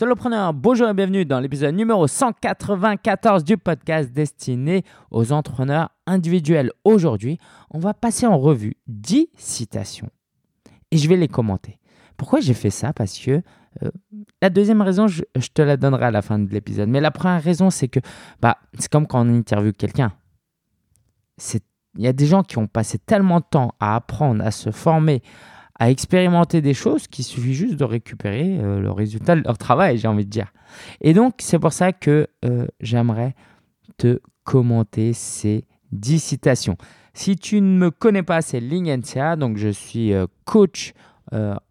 Solopreneur, bonjour et bienvenue dans l'épisode numéro 194 du podcast destiné aux entrepreneurs individuels. Aujourd'hui, on va passer en revue 10 citations et je vais les commenter. Pourquoi j'ai fait ça? Parce que euh, la deuxième raison, je, te la donnerai à la fin de l'épisode. Mais la première raison, c'est que bah, c'est comme quand on interviewe quelqu'un. Il y a des gens qui ont passé tellement de temps à apprendre, à se former, à expérimenter des choses qu'il suffit juste de récupérer euh, le résultat de leur travail, j'ai envie de dire. Et donc, c'est pour ça que euh, j'aimerais te commenter ces 10 citations. Si tu ne me connais pas, c'est Ling NCA, donc je suis euh, coach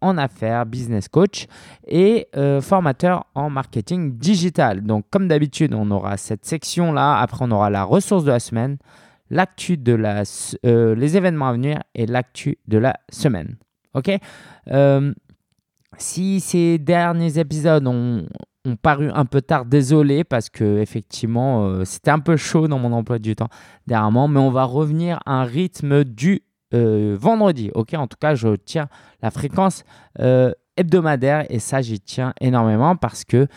en affaires, business coach et formateur en marketing digital. Donc, comme d'habitude, on aura cette section-là. Après, on aura la ressource de la semaine, l'actu de la, les événements à venir et l'actu de la semaine. Ok? Euh, Si ces derniers épisodes ont, paru un peu tard, désolé parce que effectivement euh, c'était un peu chaud dans mon emploi du temps dernièrement, mais on va revenir à un rythme du euh, vendredi. Ok, en tout cas, je tiens la fréquence hebdomadaire et ça, j'y tiens énormément parce que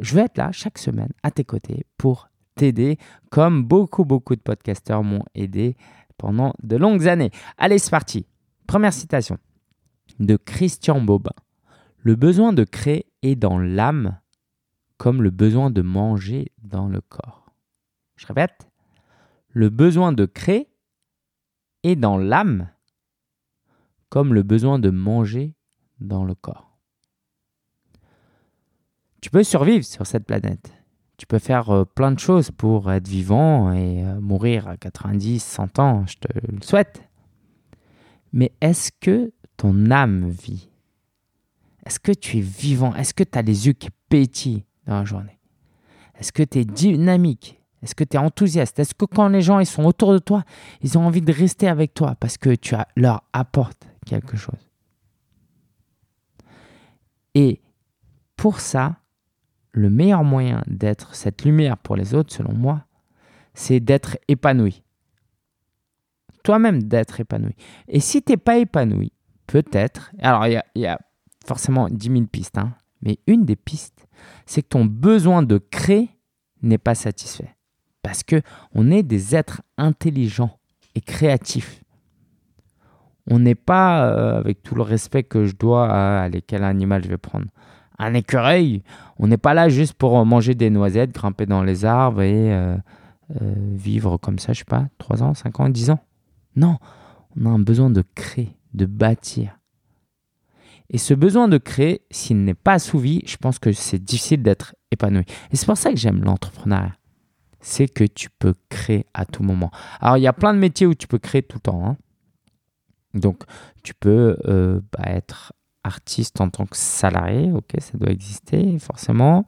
je vais être là chaque semaine à tes côtés pour t'aider, comme beaucoup beaucoup de podcasteurs m'ont aidé pendant de longues années. Allez, c'est parti. Première citation de Christian Bobin. Le besoin de créer est dans l'âme comme le besoin de manger dans le corps. Je répète, le besoin de créer est dans l'âme comme le besoin de manger dans le corps. Tu peux survivre sur cette planète. Tu peux faire euh, plein de choses pour être vivant et euh, mourir à 90, 100 ans, je te le souhaite. Mais est-ce que ton âme vit. Est-ce que tu es vivant? Est-ce que tu as les yeux qui pétillent dans la journée? Est-ce que tu es dynamique? Est-ce que tu es enthousiaste? Est-ce que quand les gens ils sont autour de toi, ils ont envie de rester avec toi parce que tu leur apportes quelque chose? Et pour ça, le meilleur moyen d'être cette lumière pour les autres, selon moi, c'est d'être épanoui. Toi-même d'être épanoui. Et si tu n'es pas épanoui, peut-être. Alors, il y, a, forcément 10 000 pistes, hein, mais une des pistes, c'est que ton besoin de créer n'est pas satisfait. Parce que on est des êtres intelligents et créatifs. On n'est pas, euh, avec tout le respect que je dois à, quel animal je vais prendre, un écureuil. On n'est pas là juste pour manger des noisettes, grimper dans les arbres et euh, euh, vivre comme ça, je sais pas, 3 ans, 5 ans, 10 ans. Non, on a un besoin de créer de bâtir. Et ce besoin de créer, s'il n'est pas assouvi, je pense que c'est difficile d'être épanoui. Et c'est pour ça que j'aime l'entrepreneuriat. C'est que tu peux créer à tout moment. Alors, il y a plein de métiers où tu peux créer tout le temps. Hein. Donc, tu peux euh, bah, être artiste en tant que salarié. Ok, ça doit exister forcément.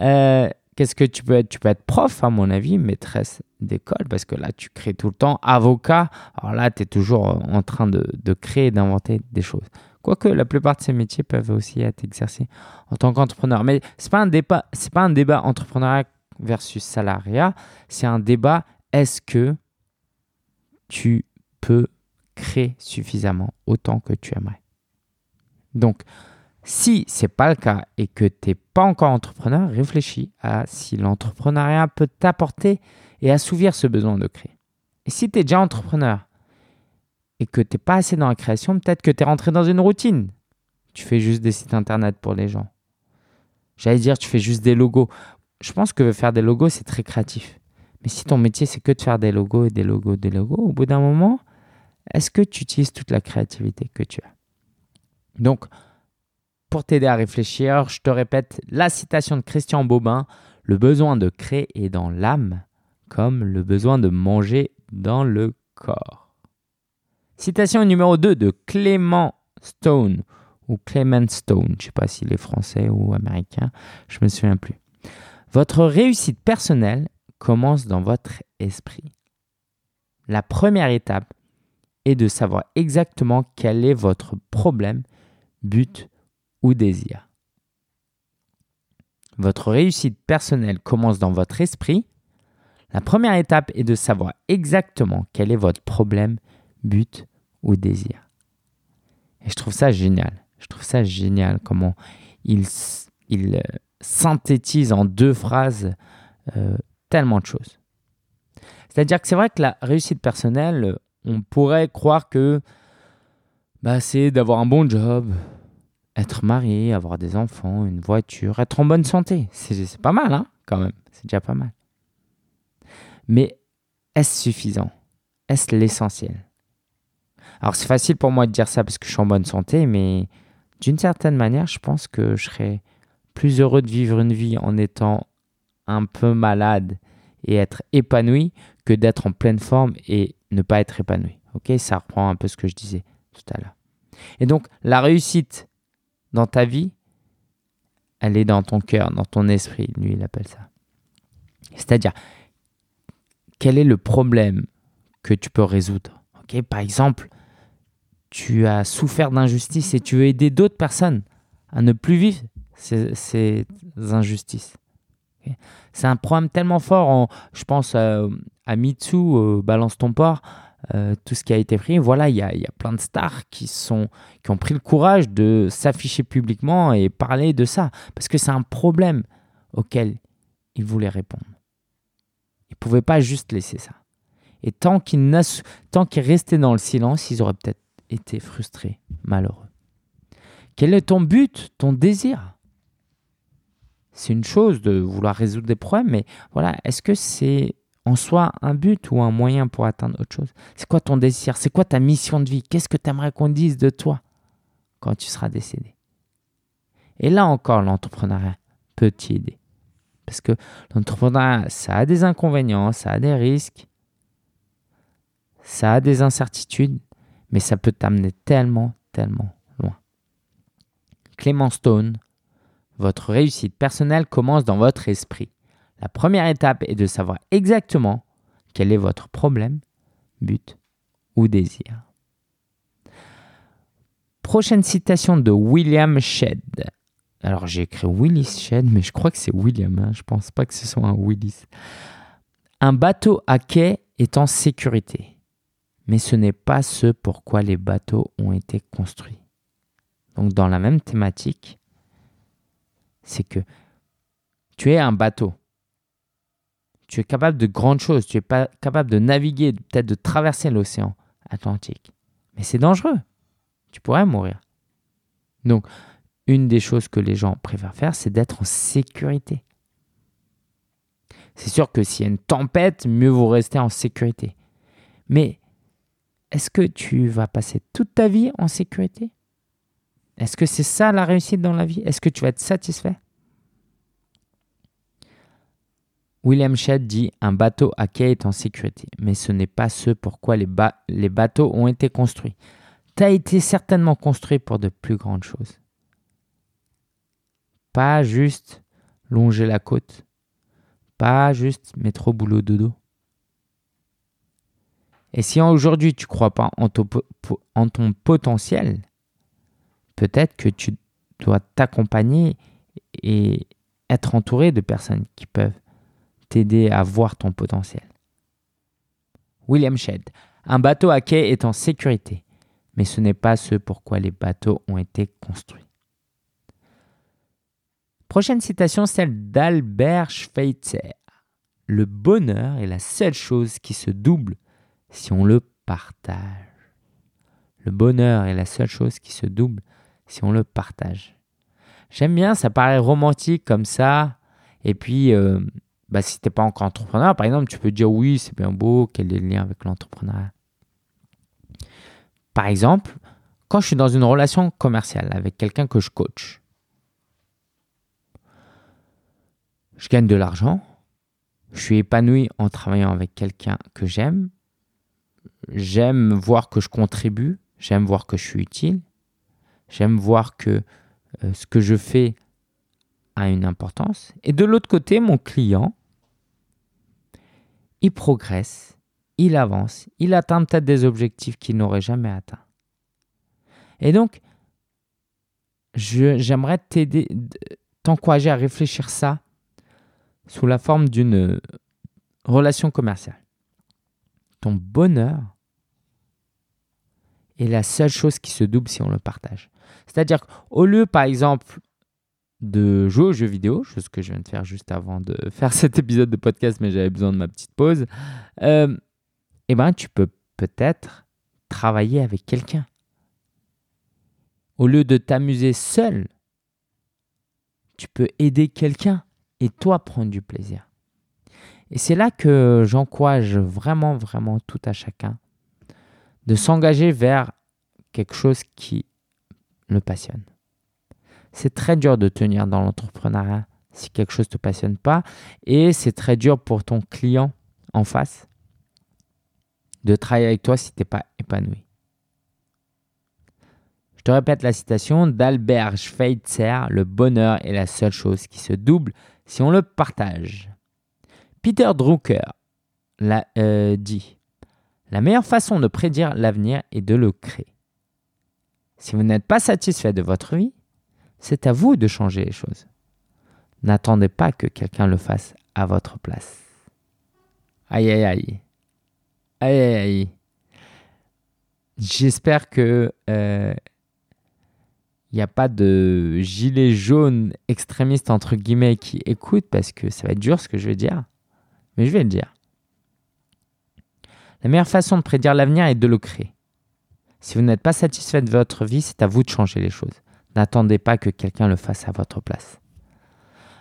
Euh, Qu'est-ce que tu peux être? Tu peux être prof, à mon avis, maîtresse d'école, parce que là, tu crées tout le temps. Avocat, alors là, tu es toujours en train de, créer, d'inventer des choses. Quoique la plupart de ces métiers peuvent aussi être exercés en tant qu'entrepreneur. Mais ce n'est pas, un débat, pas un entrepreneuriat versus salariat, c'est un débat est-ce que tu peux créer suffisamment autant que tu aimerais? Donc, si ce n'est pas le cas et que tu n'es pas encore entrepreneur, réfléchis à si l'entrepreneuriat peut t'apporter et assouvir ce besoin de créer. Et si tu es déjà entrepreneur et que tu n'es pas assez dans la création, peut-être que tu es rentré dans une routine. Tu fais juste des sites internet pour les gens. J'allais dire, tu fais juste des logos. Je pense que faire des logos, c'est très créatif. Mais si ton métier, c'est que de faire des logos et des logos, des logos, au bout d'un moment, est-ce que tu utilises toute la créativité que tu as? Donc, pour t'aider à réfléchir, je te répète la citation de Christian Bobin, le besoin de créer est dans l'âme comme le besoin de manger dans le corps. Citation numéro 2 de Clément Stone ou Clement Stone, je ne sais pas s'il est français ou américain, je ne me souviens plus. Votre réussite personnelle commence dans votre esprit. La première étape est de savoir exactement quel est votre problème, but ou désir. Votre réussite personnelle commence dans votre esprit. La première étape est de savoir exactement quel est votre problème, but ou désir. Et je trouve ça génial. Je trouve ça génial comment il, il, synthétise en deux phrases euh, tellement de choses. C'est-à-dire que c'est vrai que la réussite personnelle, on pourrait croire que bah, c'est d'avoir un bon job, être marié, avoir des enfants, une voiture, être en bonne santé. C'est pas mal, hein, quand même. C'est déjà pas mal. Mais est-ce suffisant? Est-ce l'essentiel? Alors c'est facile pour moi de dire ça parce que je suis en bonne santé, mais d'une certaine manière, je pense que je serais plus heureux de vivre une vie en étant un peu malade et être épanoui que d'être en pleine forme et ne pas être épanoui. Ok, ça reprend un peu ce que je disais tout à l'heure. Et donc la réussite dans ta vie, elle est dans ton cœur, dans ton esprit, lui il appelle ça. C'est-à-dire, quel est le problème que tu peux résoudre? Par exemple, tu as souffert d'injustice et tu veux aider d'autres personnes à ne plus vivre ces, injustices. C'est un problème tellement fort. je pense à Mitsu, euh, Balance ton port, euh, tout ce qui a été pris. Voilà, il y a, y a, plein de stars qui, ont pris le courage de s'afficher publiquement et parler de ça. Parce que c'est un problème auquel ils voulaient répondre. Ils ne pouvaient pas juste laisser ça. Et tant qu'ils qu restaient dans le silence, ils auraient peut-être été frustrés, malheureux. Quel est ton but, ton désir? C'est une chose de vouloir résoudre des problèmes, mais voilà, est-ce que c'est en soi un but ou un moyen pour atteindre autre chose? C'est quoi ton désir? C'est quoi ta mission de vie? Qu'est-ce que tu aimerais qu'on dise de toi quand tu seras décédé? Et là encore, l'entrepreneuriat peut t'aider. Parce que l'entrepreneuriat, ça a des inconvénients, ça a des risques, ça a des incertitudes, mais ça peut t'amener tellement, tellement loin. Clément Stone, votre réussite personnelle commence dans votre esprit. La première étape est de savoir exactement quel est votre problème, but ou désir. Prochaine citation de William Shedd. Alors j'ai écrit Willis Shed, mais je crois que c'est William. Hein. Je pense pas que ce soit un Willis. Un bateau à quai est en sécurité, mais ce n'est pas ce pourquoi les bateaux ont été construits. Donc dans la même thématique, c'est que tu es un bateau. Tu es capable de grandes choses. Tu es pas capable de naviguer, peut-être de traverser l'océan Atlantique. Mais c'est dangereux. Tu pourrais mourir. Donc, une des choses que les gens préfèrent faire, c'est d'être en sécurité. C'est sûr que s'il y a une tempête, mieux vaut rester en sécurité. Mais est-ce que tu vas passer toute ta vie en sécurité? Est-ce que c'est ça la réussite dans la vie? Est-ce que tu vas être satisfait? William Shedd dit Un bateau à quai est en sécurité, mais ce n'est pas ce pourquoi les, les bateaux ont été construits. Tu as été certainement construit pour de plus grandes choses. Pas juste longer la côte. Pas juste mettre au boulot dodo. Et si aujourd'hui tu crois pas en ton potentiel, peut-être que tu dois t'accompagner et être entouré de personnes qui peuvent t'aider à voir ton potentiel. William Shedd. Un bateau à quai est en sécurité, mais ce n'est pas ce pourquoi les bateaux ont été construits. Prochaine citation, celle d'Albert Schweitzer. Le bonheur est la seule chose qui se double si on le partage. Le bonheur est la seule chose qui se double si on le partage. J'aime bien, ça paraît romantique comme ça. Et puis, euh, bah, si tu n'es pas encore entrepreneur, par exemple, tu peux dire oui, c'est bien beau, quel est le lien avec l'entrepreneuriat? Par exemple, quand je suis dans une relation commerciale avec quelqu'un que je coach, je gagne de l'argent, je suis épanoui en travaillant avec quelqu'un que j'aime, j'aime voir que je contribue, j'aime voir que je suis utile, j'aime voir que euh, ce que je fais a une importance. Et de l'autre côté, mon client, il progresse, il avance, il atteint peut-être des objectifs qu'il n'aurait jamais atteints. Et donc, j'aimerais t'aider, t'encourager à réfléchir ça sous la forme d'une euh, relation commerciale. Ton bonheur est la seule chose qui se double si on le partage. C'est-à-dire qu'au lieu, par exemple, de jouer aux jeux vidéo, chose que je viens de faire juste avant de faire cet épisode de podcast, mais j'avais besoin de ma petite pause, euh, eh ben, tu peux peut-être travailler avec quelqu'un. Au lieu de t'amuser seul, tu peux aider quelqu'un et toi prendre du plaisir. Et c'est là que j'encourage vraiment, vraiment tout à chacun de s'engager vers quelque chose qui le passionne. C'est très dur de tenir dans l'entrepreneuriat si quelque chose ne te passionne pas et c'est très dur pour ton client en face de travailler avec toi si tu n'es pas épanoui. Je te répète la citation d'Albert Schweitzer, le bonheur est la seule chose qui se double si on le partage. Peter Drucker l'a euh, dit, la meilleure façon de prédire l'avenir est de le créer. Si vous n'êtes pas satisfait de votre vie, c'est à vous de changer les choses. N'attendez pas que quelqu'un le fasse à votre place. Aïe aïe aïe. Aïe aïe aïe. J'espère que euh, il n'y a pas de gilet jaune extrémiste entre guillemets qui écoute parce que ça va être dur ce que je vais dire. Mais je vais le dire. La meilleure façon de prédire l'avenir est de le créer. Si vous n'êtes pas satisfait de votre vie, c'est à vous de changer les choses. N'attendez pas que quelqu'un le fasse à votre place.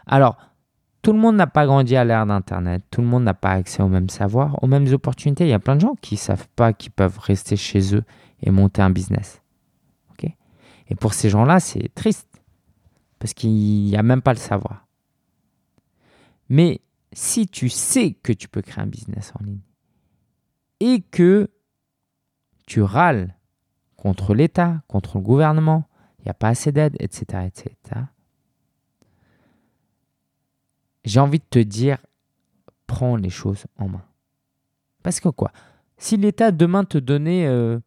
Alors, tout le monde n'a pas grandi à l'ère d'Internet, tout le monde n'a pas accès au même savoir, aux mêmes opportunités. Il y a plein de gens qui ne savent pas qu'ils peuvent rester chez eux et monter un business. Et pour ces gens-là, c'est triste, parce qu'il n'y a même pas le savoir. Mais si tu sais que tu peux créer un business en ligne et que tu râles contre l'État, contre le gouvernement, il n'y a pas assez d'aide, etc., etc., j'ai envie de te dire, prends les choses en main. Parce que quoi? Si l'État demain te donnait euh,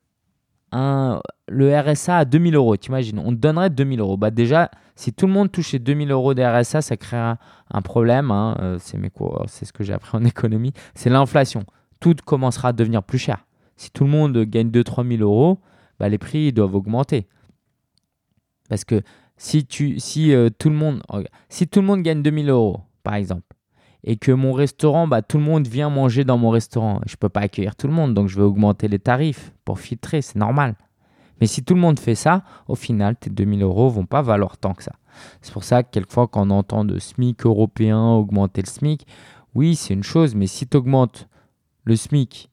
un, le RSA à 2000 euros, t'imagines, on te donnerait 2000 euros. Bah déjà, si tout le monde touchait 2000 euros de RSA, ça créera un problème. Hein. Euh, c'est c'est ce que j'ai appris en économie. C'est l'inflation. Tout commencera à devenir plus cher. Si tout le monde gagne 2-3 000 euros, bah les prix doivent augmenter. Parce que si, tu, si, euh, tout le monde, si tout le monde gagne 2000 euros, par exemple, et que mon restaurant, bah, tout le monde vient manger dans mon restaurant, je ne peux pas accueillir tout le monde, donc je vais augmenter les tarifs pour filtrer, c'est normal. Mais si tout le monde fait ça, au final, tes 2000 euros vont pas valoir tant que ça. C'est pour ça que quelquefois, quand on entend de SMIC européen augmenter le SMIC, oui, c'est une chose, mais si tu augmentes le SMIC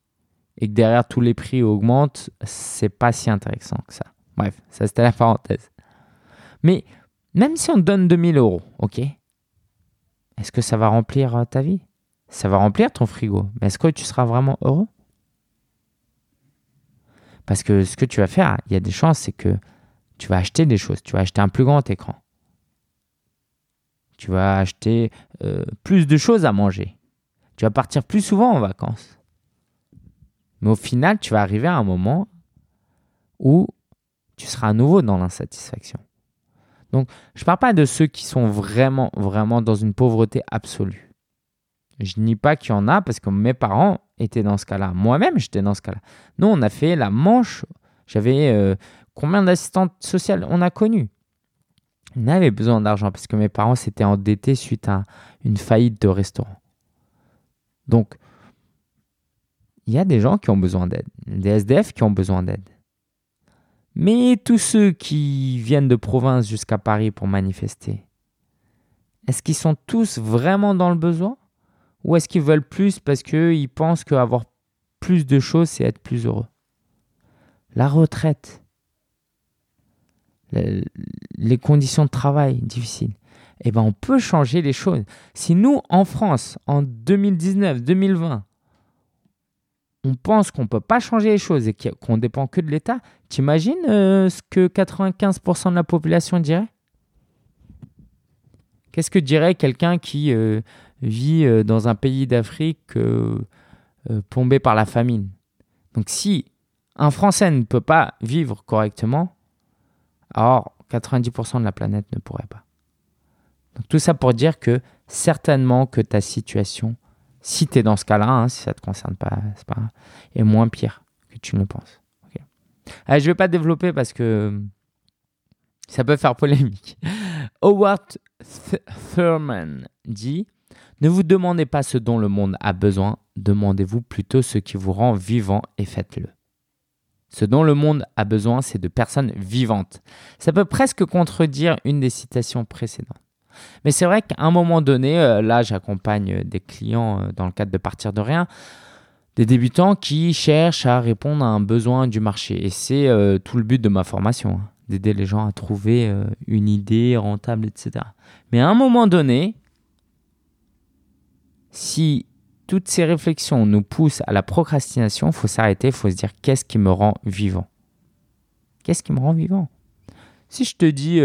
et que derrière tous les prix augmentent, c'est pas si intéressant que ça. Bref, ça c'était la parenthèse. Mais même si on te donne 2000 euros, ok Est-ce que ça va remplir euh, ta vie? Ça va remplir ton frigo, mais est-ce que tu seras vraiment heureux? Parce que ce que tu vas faire, il y a des chances, c'est que tu vas acheter des choses. Tu vas acheter un plus grand écran. Tu vas acheter euh, plus de choses à manger. Tu vas partir plus souvent en vacances. Mais au final, tu vas arriver à un moment où tu seras à nouveau dans l'insatisfaction. Donc, je ne parle pas de ceux qui sont vraiment, vraiment dans une pauvreté absolue. Je nie pas qu'il y en a parce que mes parents étaient dans ce cas-là. Moi-même, j'étais dans ce cas-là. Nous, on a fait la manche. J'avais euh, combien d'assistantes sociales on a connu On avait besoin d'argent parce que mes parents s'étaient endettés suite à une faillite de restaurant. Donc, il y a des gens qui ont besoin d'aide, des SDF qui ont besoin d'aide. Mais tous ceux qui viennent de province jusqu'à Paris pour manifester, est-ce qu'ils sont tous vraiment dans le besoin? Ou est-ce qu'ils veulent plus parce qu'ils pensent qu'avoir plus de choses, c'est être plus heureux? La retraite, les conditions de travail difficiles. Eh ben, on peut changer les choses. Si nous, en France, en 2019, 2020, on pense qu'on ne peut pas changer les choses et qu'on dépend que de l'État, t'imagines euh, ce que 95% de la population dirait? Qu'est-ce que dirait quelqu'un qui euh, vit euh, dans un pays d'Afrique euh, plombé par la famine? Donc si un Français ne peut pas vivre correctement, alors 90% de la planète ne pourrait pas. Donc tout ça pour dire que certainement que ta situation, si tu es dans ce cas-là, hein, si ça ne te concerne pas, pas est moins pire que tu ne le penses. je ne vais pas développer parce que ça peut faire polémique. Howard Thurman dit Ne vous demandez pas ce dont le monde a besoin, demandez-vous plutôt ce qui vous rend vivant et faites-le. Ce dont le monde a besoin, c'est de personnes vivantes. Ça peut presque contredire une des citations précédentes. Mais c'est vrai qu'à un moment donné, euh, là j'accompagne des clients euh, dans le cadre de partir de rien, des débutants qui cherchent à répondre à un besoin du marché. Et c'est euh, tout le but de ma formation, hein, d'aider les gens à trouver une idée rentable, etc. Mais à un moment donné, si toutes ces réflexions nous poussent à la procrastination, il faut s'arrêter, il faut se dire qu'est-ce qui me rend vivant? Qu'est-ce qui me rend vivant? Si je te dis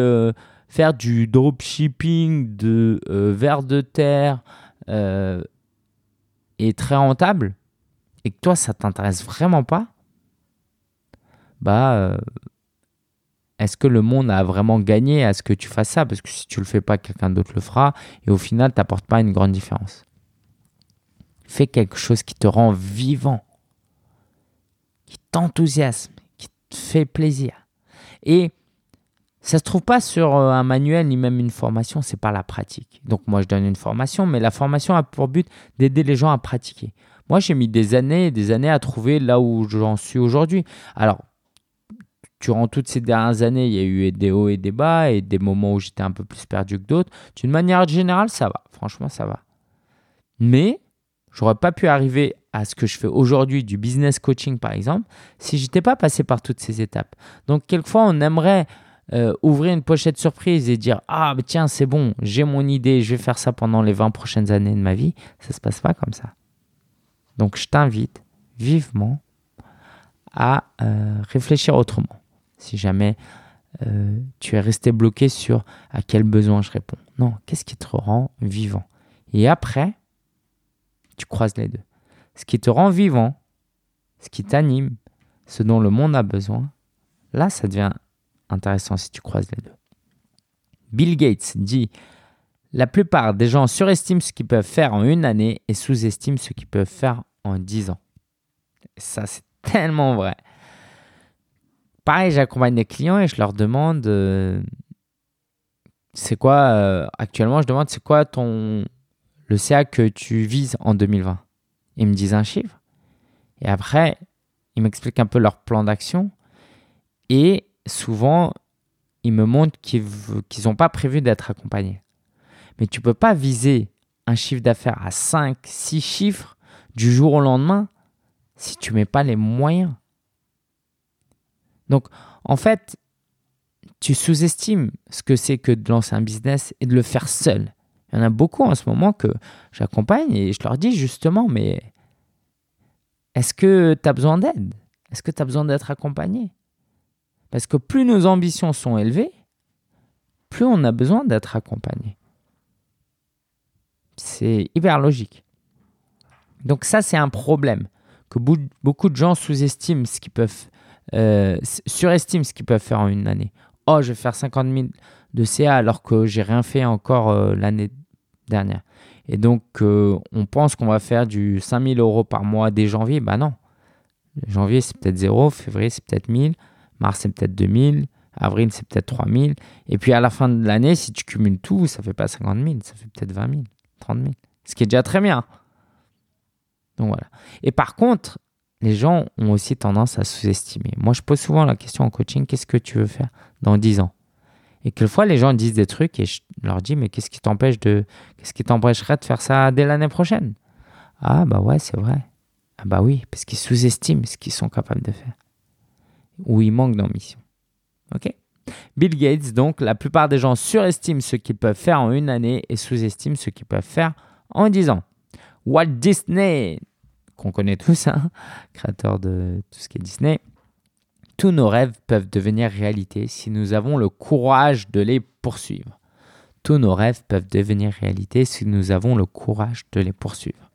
faire du dropshipping de euh, vers de terre euh, est très rentable et que toi ça t'intéresse vraiment pas, bah est-ce que le monde a vraiment gagné à ce que tu fasses ça? Parce que si tu le fais pas, quelqu'un d'autre le fera et au final, tu n'apportes pas une grande différence. Fais quelque chose qui te rend vivant, qui t'enthousiasme, qui te fait plaisir. Et ça se trouve pas sur euh, un manuel ni même une formation, c'est par la pratique. Donc moi je donne une formation, mais la formation a pour but d'aider les gens à pratiquer. Moi j'ai mis des années et des années à trouver là où j'en suis aujourd'hui. Alors durant toutes ces dernières années, il y a eu des hauts et des bas et des moments où j'étais un peu plus perdu que d'autres. D'une manière générale, ça va. Franchement, ça va. Mais J'aurais pas pu arriver à ce que je fais aujourd'hui du business coaching par exemple si j'étais pas passé par toutes ces étapes. Donc quelquefois on aimerait euh, ouvrir une pochette surprise et dire ah tiens c'est bon j'ai mon idée je vais faire ça pendant les 20 prochaines années de ma vie. Ça se passe pas comme ça. Donc je t'invite vivement à euh, réfléchir autrement. Si jamais euh, tu es resté bloqué sur à quel besoin je réponds. Non, qu'est-ce qui te rend vivant? Et après, tu croises les deux. Ce qui te rend vivant, ce qui t'anime, ce dont le monde a besoin, là, ça devient intéressant si tu croises les deux. Bill Gates dit La plupart des gens surestiment ce qu'ils peuvent faire en une année et sous-estiment ce qu'ils peuvent faire en dix ans. ça, c'est tellement vrai. Pareil, j'accompagne des clients et je leur demande euh, c'est quoi, euh, actuellement, je demande c'est quoi ton, le CA que tu vises en 2020 Ils me disent un chiffre. Et après, ils m'expliquent un peu leur plan d'action. Et souvent, ils me montrent qu'ils n'ont pas prévu d'être accompagnés. Mais tu ne peux pas viser un chiffre d'affaires à 5, 6 chiffres du jour au lendemain si tu mets pas les moyens. Donc, en fait, tu sous-estimes ce que c'est que de lancer un business et de le faire seul. Il y en a beaucoup en ce moment que j'accompagne et je leur dis justement, mais est-ce que tu as besoin d'aide? Est-ce que tu as besoin d'être accompagné? Parce que plus nos ambitions sont élevées, plus on a besoin d'être accompagné. C'est hyper logique. Donc ça, c'est un problème que beaucoup de gens sous-estiment ce qu'ils peuvent, euh, surestiment ce qu'ils peuvent faire en une année. Oh, je vais faire 50 000 de CA alors que j'ai rien fait encore euh, l'année dernière. Et donc, euh, on pense qu'on va faire du 5000 euros par mois dès janvier. Bah non. Janvier, c'est peut-être 0. Février, c'est peut-être 1000. Mars, c'est peut-être 2000. Avril, c'est peut-être 3000. Et puis à la fin de l'année, si tu cumules tout, ça fait pas 50 000. Ça fait peut-être 20 000, 30 000. Ce qui est déjà très bien. Donc voilà. Et par contre, les gens ont aussi tendance à sous-estimer. Moi, je pose souvent la question en coaching qu'est-ce que tu veux faire dans 10 ans? Et quelquefois, les gens disent des trucs et je leur dis, mais qu'est-ce qui t'empêche de, qu'est-ce qui t'empêcherait de faire ça dès l'année prochaine? Ah, bah ouais, c'est vrai. Ah, bah oui, parce qu'ils sous-estiment ce qu'ils sont capables de faire. Ou ils manquent d'ambition. OK? Bill Gates, donc, la plupart des gens surestiment ce qu'ils peuvent faire en une année et sous-estiment ce qu'ils peuvent faire en dix ans. Walt Disney, qu'on connaît tous, hein, créateur de tout ce qui est Disney, tous nos rêves peuvent devenir réalité si nous avons le courage de les poursuivre. Tous nos rêves peuvent devenir réalité si nous avons le courage de les poursuivre.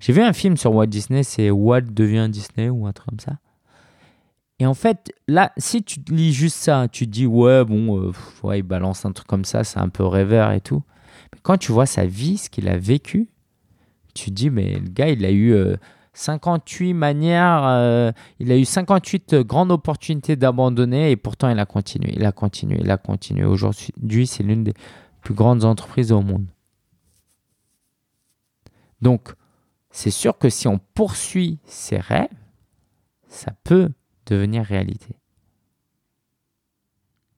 J'ai vu un film sur Walt Disney, c'est Walt devient Disney ou un truc comme ça. Et en fait, là, si tu lis juste ça, tu te dis, ouais, bon, euh, ouais, il balance un truc comme ça, c'est un peu rêveur et tout. Mais quand tu vois sa vie, ce qu'il a vécu, tu te dis, mais le gars, il a eu euh, 58 manières, euh, il a eu 58 grandes opportunités d'abandonner et pourtant il a continué, il a continué, il a continué. Aujourd'hui, c'est l'une des plus grandes entreprises au monde. Donc, c'est sûr que si on poursuit ses rêves, ça peut devenir réalité.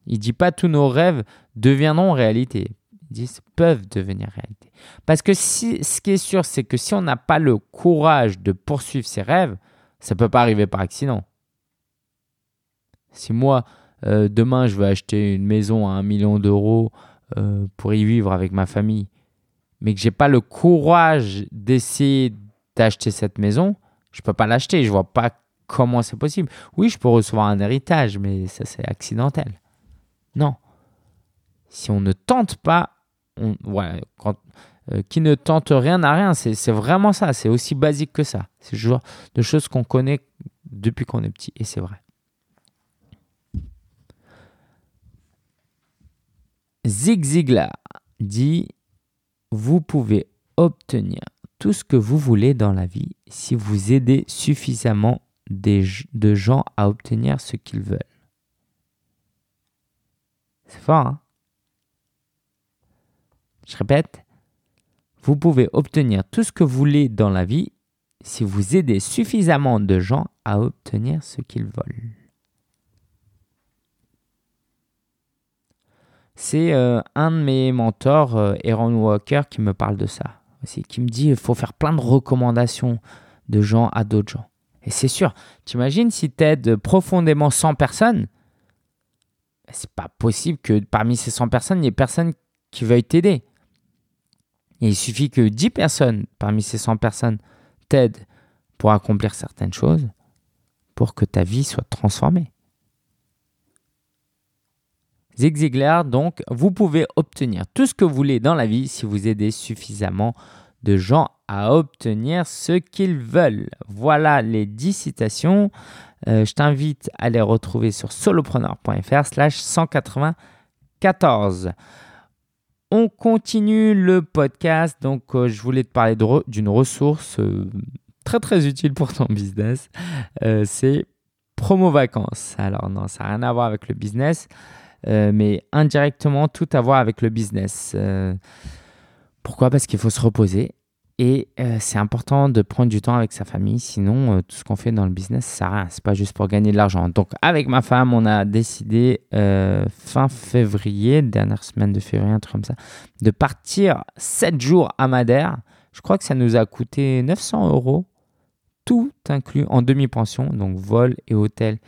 Il dit pas tous nos rêves deviendront réalité. Ils disent peuvent devenir réalité. Parce que si, ce qui est sûr, c'est que si on n'a pas le courage de poursuivre ses rêves, ça ne peut pas arriver par accident. Si moi, euh, demain, je veux acheter une maison à un million d'euros euh, pour y vivre avec ma famille, mais que j'ai pas le courage d'essayer d'acheter cette maison, je peux pas l'acheter. Je vois pas comment c'est possible. Oui, je peux recevoir un héritage, mais ça c'est accidentel. Non. Si on ne tente pas, on, euh, qui ne tente rien n'a rien. C'est vraiment ça. C'est aussi basique que ça. C'est le genre de choses qu'on connaît depuis qu'on est petit. Et c'est vrai. Zig Ziglar dit Vous pouvez obtenir tout ce que vous voulez dans la vie si vous aidez suffisamment de gens à obtenir ce qu'ils veulent. C'est fort, hein? Je répète, vous pouvez obtenir tout ce que vous voulez dans la vie si vous aidez suffisamment de gens à obtenir ce qu'ils veulent. C'est euh, un de mes mentors, euh, Aaron Walker, qui me parle de ça. Aussi, qui me dit qu'il faut faire plein de recommandations de gens à d'autres gens. Et c'est sûr, tu imagines si tu aides profondément 100 personnes, c'est pas possible que parmi ces 100 personnes, il n'y ait personne qui veuille t'aider. Il suffit que 10 personnes parmi ces 100 personnes t'aident pour accomplir certaines choses pour que ta vie soit transformée. Zig Ziglar, donc, vous pouvez obtenir tout ce que vous voulez dans la vie si vous aidez suffisamment de gens à obtenir ce qu'ils veulent. Voilà les 10 citations. Euh, je t'invite à les retrouver sur solopreneur.fr slash 194. On continue le podcast. Donc, euh, je voulais te parler d'une ressource euh, très très utile pour ton business. C'est Promo Vacances. Alors, non, ça n'a rien à voir avec le business. Mais indirectement tout à voir avec le business. Pourquoi? Parce qu'il faut se reposer et euh, c'est important de prendre du temps avec sa famille, sinon tout ce qu'on fait dans le business, ça sert à rien. C'est pas juste pour gagner de l'argent. Donc avec ma femme, on a décidé fin février, dernière semaine de février, un truc comme ça, de partir 7 jours à Madère. Je crois que ça nous a coûté 900 euros, tout inclus en demi-pension, donc vol et hôtel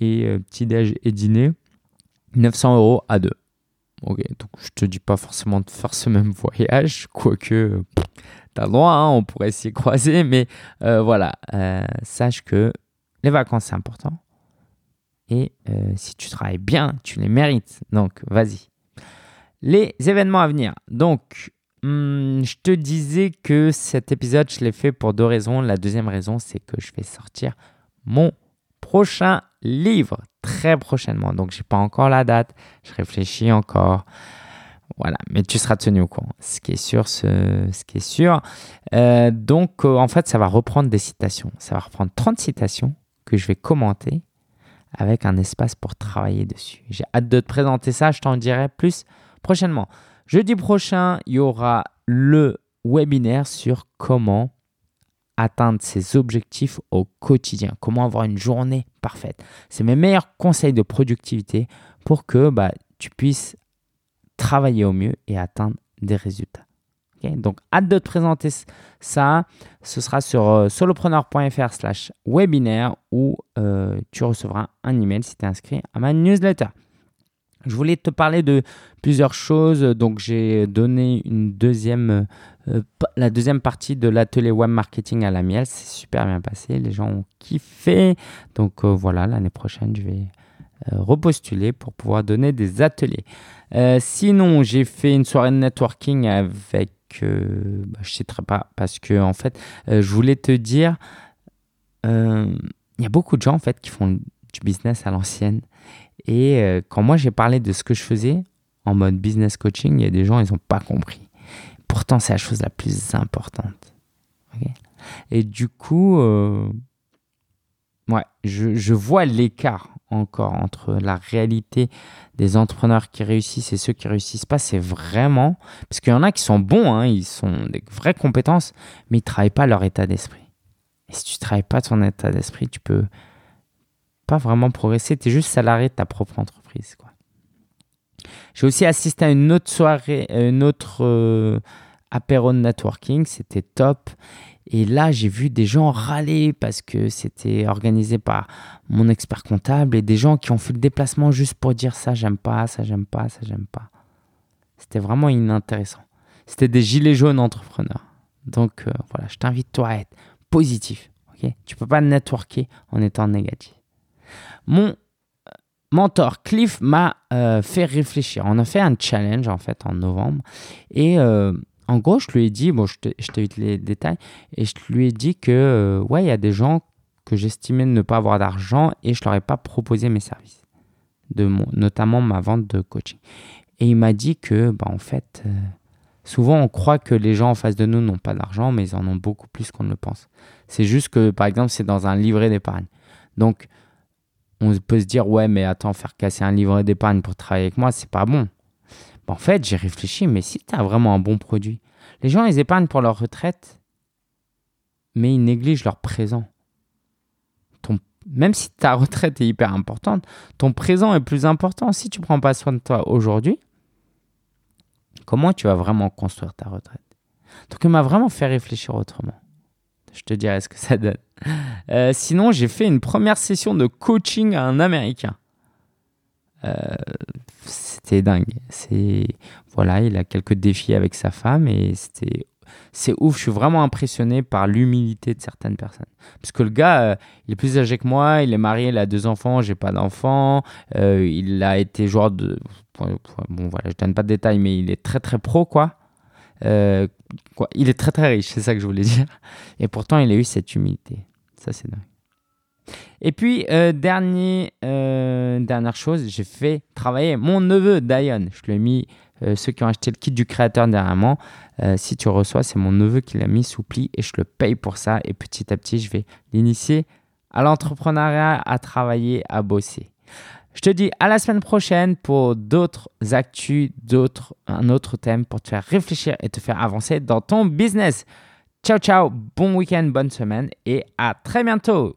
et petit-déj et dîner. 900 euros à deux. Ok, donc je te dis pas forcément de faire ce même voyage, quoique tu as le droit, hein, on pourrait s'y croiser, mais euh, voilà, euh, sache que les vacances c'est important et euh, si tu travailles bien, tu les mérites, donc vas-y. Les événements à venir, donc hmm, je te disais que cet épisode je l'ai fait pour deux raisons. La deuxième raison, c'est que je vais sortir mon prochain livre très prochainement. Donc, j'ai pas encore la date. Je réfléchis encore. Voilà, mais tu seras tenu au courant. Ce qui est sûr, ce, qui est sûr. Euh, donc, euh, en fait, ça va reprendre des citations. Ça va reprendre 30 citations que je vais commenter avec un espace pour travailler dessus. J'ai hâte de te présenter ça. Je t'en dirai plus prochainement. Jeudi prochain, il y aura le webinaire sur comment atteindre ses objectifs au quotidien, comment avoir une journée parfaite. C'est mes meilleurs conseils de productivité pour que bah, tu puisses travailler au mieux et atteindre des résultats. Donc, hâte de te présenter ça. Ce sera sur euh, solopreneur.fr slash webinaire où euh, tu recevras un email si tu es inscrit à ma newsletter. Je voulais te parler de plusieurs choses. Donc, j'ai donné euh, la deuxième partie de l'atelier web marketing à la miel. C'est super bien passé. Les gens ont kiffé. Donc, voilà, l'année prochaine, je vais repostuler pour pouvoir donner des ateliers. sinon, j'ai fait une soirée de networking avec. Bah, je ne citerai pas parce que, en fait, je voulais te dire. Il y a beaucoup de gens, en fait, qui font du business à l'ancienne et euh, quand moi j'ai parlé de ce que je faisais en mode business coaching, il y a des gens, ils n'ont pas compris. Pourtant, c'est la chose la plus importante. et du coup, euh, ouais, je, je vois l'écart encore entre la réalité des entrepreneurs qui réussissent et ceux qui réussissent pas, c'est vraiment parce qu'il y en a qui sont bons, hein, ils sont des vraies compétences, mais ils travaillent pas leur état d'esprit. Et si tu travailles pas ton état d'esprit, tu peux pas vraiment progresser. Tu es juste salarié de ta propre entreprise. J'ai aussi assisté à une autre soirée, une autre euh, apéro networking. C'était top. Et là, j'ai vu des gens râler parce que c'était organisé par mon expert comptable et des gens qui ont fait le déplacement juste pour dire ça, j'aime pas, ça, j'aime pas, ça, j'aime pas. C'était vraiment inintéressant. C'était des gilets jaunes entrepreneurs. Donc euh, voilà, je t'invite toi à être positif. ok? Tu peux pas networker en étant négatif. Mon euh, mentor Cliff m'a euh, fait réfléchir. On a fait un challenge en fait en novembre et en gros, je lui ai dit, bon, je t'évite les détails, et je lui ai dit que, euh, ouais, il y a des gens que j'estimais ne pas avoir d'argent et je leur ai pas proposé mes services, de mon, notamment ma vente de coaching. Et il m'a dit que, bah, en fait, euh, souvent on croit que les gens en face de nous n'ont pas d'argent, mais ils en ont beaucoup plus qu'on ne le pense. C'est juste que, par exemple, c'est dans un livret d'épargne. Donc, on peut se dire, ouais, mais attends, faire casser un livret d'épargne pour travailler avec moi, c'est pas bon. En fait, j'ai réfléchi, mais si tu as vraiment un bon produit, les gens, ils épargnent pour leur retraite, mais ils négligent leur présent. Ton, même si ta retraite est hyper importante, ton présent est plus important. Si tu prends pas soin de toi aujourd'hui, comment tu vas vraiment construire ta retraite? Donc, il m'a vraiment fait réfléchir autrement. Je te dirai ce que ça donne. Euh, sinon, j'ai fait une première session de coaching à un Américain. Euh, c'était dingue. C'est voilà, il a quelques défis avec sa femme et c'était c'est ouf. Je suis vraiment impressionné par l'humilité de certaines personnes. Parce que le gars, euh, il est plus âgé que moi, il est marié, il a deux enfants, j'ai pas d'enfants. Euh, il a été joueur de. Bon, voilà, je donne pas de détails, mais il est très très pro, quoi. quoi. Il est très très riche, c'est ça que je voulais dire. Et pourtant, il a eu cette humilité. Ça, c'est dingue. Et puis, euh, euh, dernière chose, j'ai fait travailler mon neveu Diane. Je lui ai mis, euh, ceux qui ont acheté le kit du créateur dernièrement, si tu reçois, c'est mon neveu qui l'a mis sous pli et je le paye pour ça. Et petit à petit, je vais l'initier à l'entrepreneuriat, à travailler, à bosser. Je te dis à la semaine prochaine pour d'autres actus, d'autres, un autre thème pour te faire réfléchir et te faire avancer dans ton business. Ciao, ciao, bon week-end, bonne semaine et à très bientôt.